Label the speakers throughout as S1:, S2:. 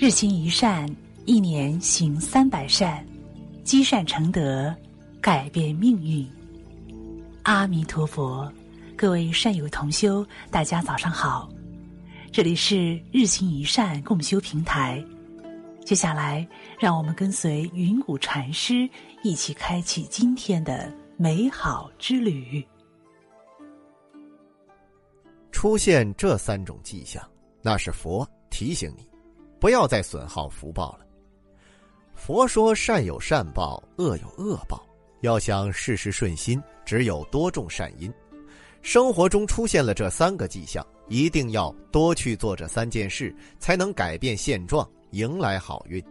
S1: 日行一善，一年行三百善，积善成德，改变命运。阿弥陀佛，各位善友同修，大家早上好，这里是日行一善共修平台。接下来，让我们跟随云谷禅师一起开启今天的美好之旅。
S2: 出现这三种迹象，那是佛提醒你。不要再损耗福报了。佛说：“善有善报，恶有恶报。要想事事顺心，只有多种善因。生活中出现了这三个迹象，一定要多去做这三件事，才能改变现状，迎来好运。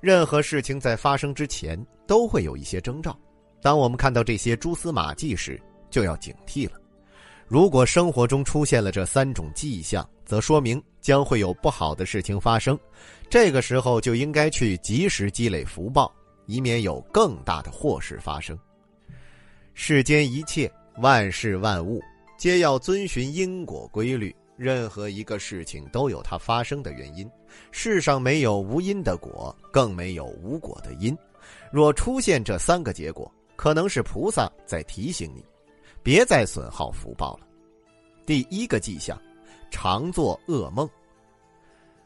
S2: 任何事情在发生之前，都会有一些征兆。当我们看到这些蛛丝马迹时，就要警惕了。如果生活中出现了这三种迹象，则说明将会有不好的事情发生，这个时候就应该去及时积累福报，以免有更大的祸事发生。世间一切万事万物，皆要遵循因果规律，任何一个事情都有它发生的原因。世上没有无因的果，更没有无果的因。若出现这三个结果，可能是菩萨在提醒你，别再损耗福报了。第一个迹象。常做噩梦，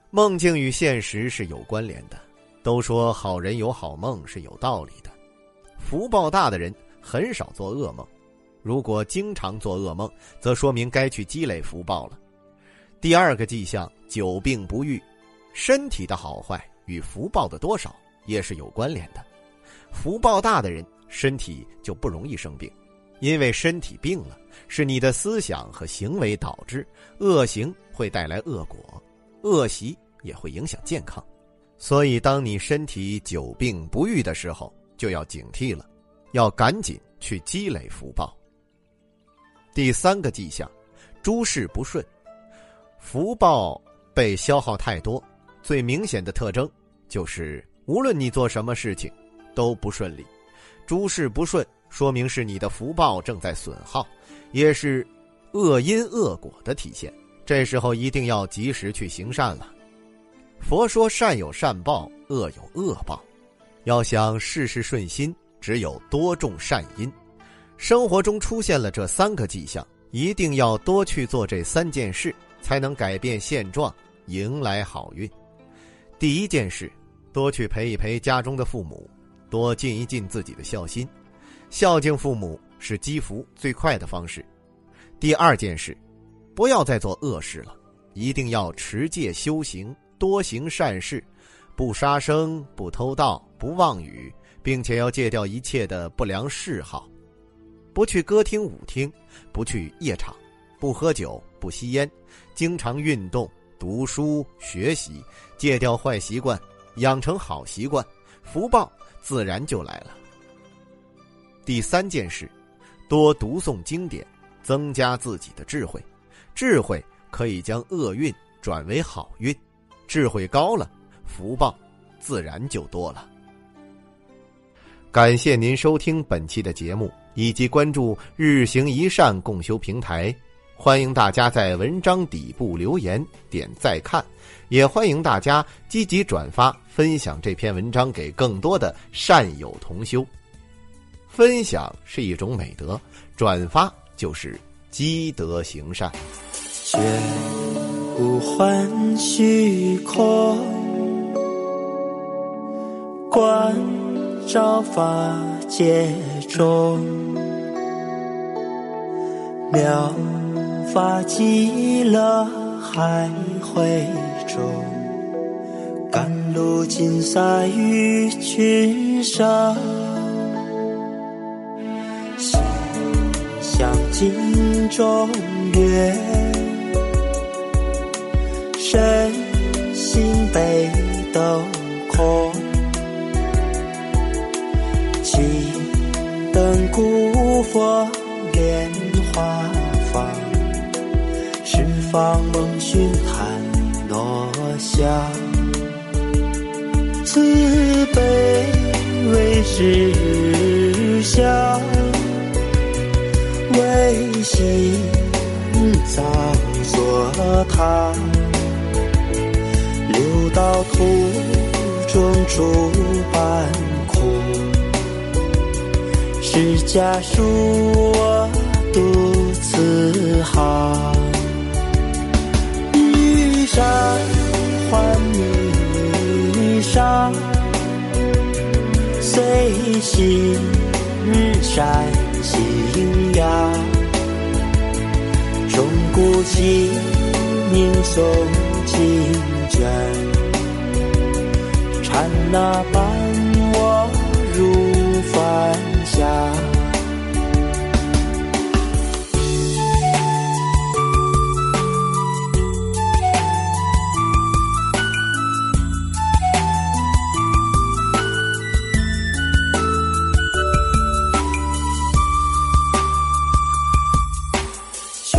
S2: 梦境与现实是有关联的。都说好人有好梦是有道理的，福报大的人很少做噩梦。如果经常做噩梦，则说明该去积累福报了。第二个迹象，久病不愈，身体的好坏与福报的多少也是有关联的。福报大的人，身体就不容易生病。因为身体病了，是你的思想和行为导致恶行会带来恶果，恶习也会影响健康，所以当你身体久病不愈的时候，就要警惕了，要赶紧去积累福报。第三个迹象，诸事不顺，福报被消耗太多，最明显的特征就是无论你做什么事情都不顺利，诸事不顺。说明是你的福报正在损耗，也是恶因恶果的体现。这时候一定要及时去行善了。佛说：“善有善报，恶有恶报。”要想事事顺心，只有多种善因。生活中出现了这三个迹象，一定要多去做这三件事，才能改变现状，迎来好运。第一件事，多去陪一陪家中的父母，多尽一尽自己的孝心。孝敬父母是积福最快的方式。第二件事，不要再做恶事了，一定要持戒修行，多行善事，不杀生，不偷盗，不妄语，并且要戒掉一切的不良嗜好，不去歌厅舞厅，不去夜场，不喝酒，不吸烟，经常运动、读书、学习，戒掉坏习惯，养成好习惯，福报自然就来了。第三件事，多读诵经典，增加自己的智慧。智慧可以将厄运转为好运，智慧高了，福报自然就多了。感谢您收听本期的节目，以及关注“日行一善”共修平台。欢迎大家在文章底部留言点再看，也欢迎大家积极转发分享这篇文章给更多的善友同修。分享是一种美德，转发就是积德行善。
S3: 绝不换虚空，观照法界中，妙法极乐海会中，甘露尽洒于群生。中月，身心被斗空，七灯古佛莲花房，十方梦寻檀罗香，慈悲为实中诸般苦，是家书我独自行。玉山换霓裳，随心山信仰，钟鼓齐鸣颂。经卷，看那伴我入凡家。绝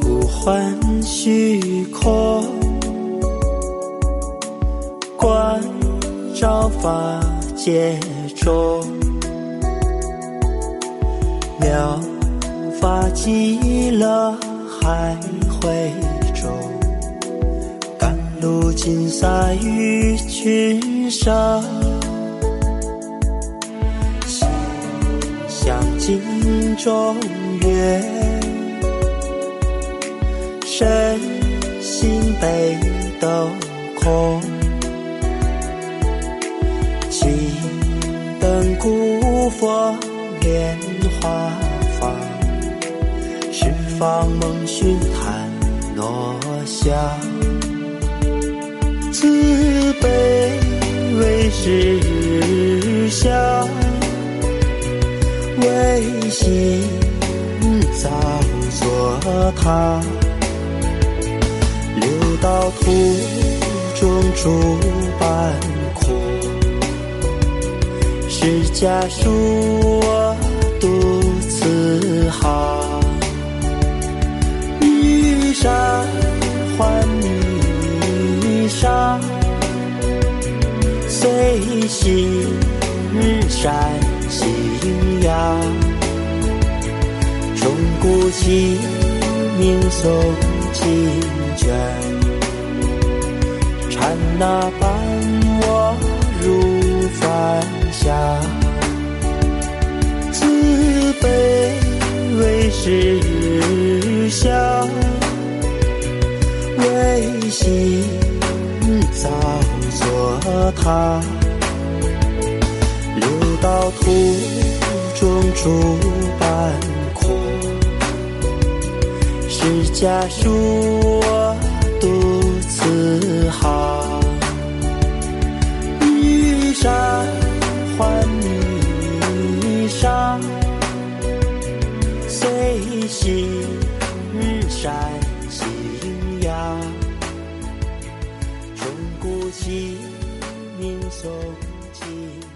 S3: 不还虚空。照法界中，妙法极乐海会中，甘露尽洒于群生，心向镜中月，身心北斗空。佛莲花房，十方梦寻檀罗香。慈悲为实相，为心造作他。六道途中诸般。是家书我独自行，玉山换霓裳，随心山信仰，钟鼓齐鸣诵经卷，刹那凡。家，慈悲为实相，为心造作他。六道途中诸般苦，是家书钟鼓齐鸣颂经。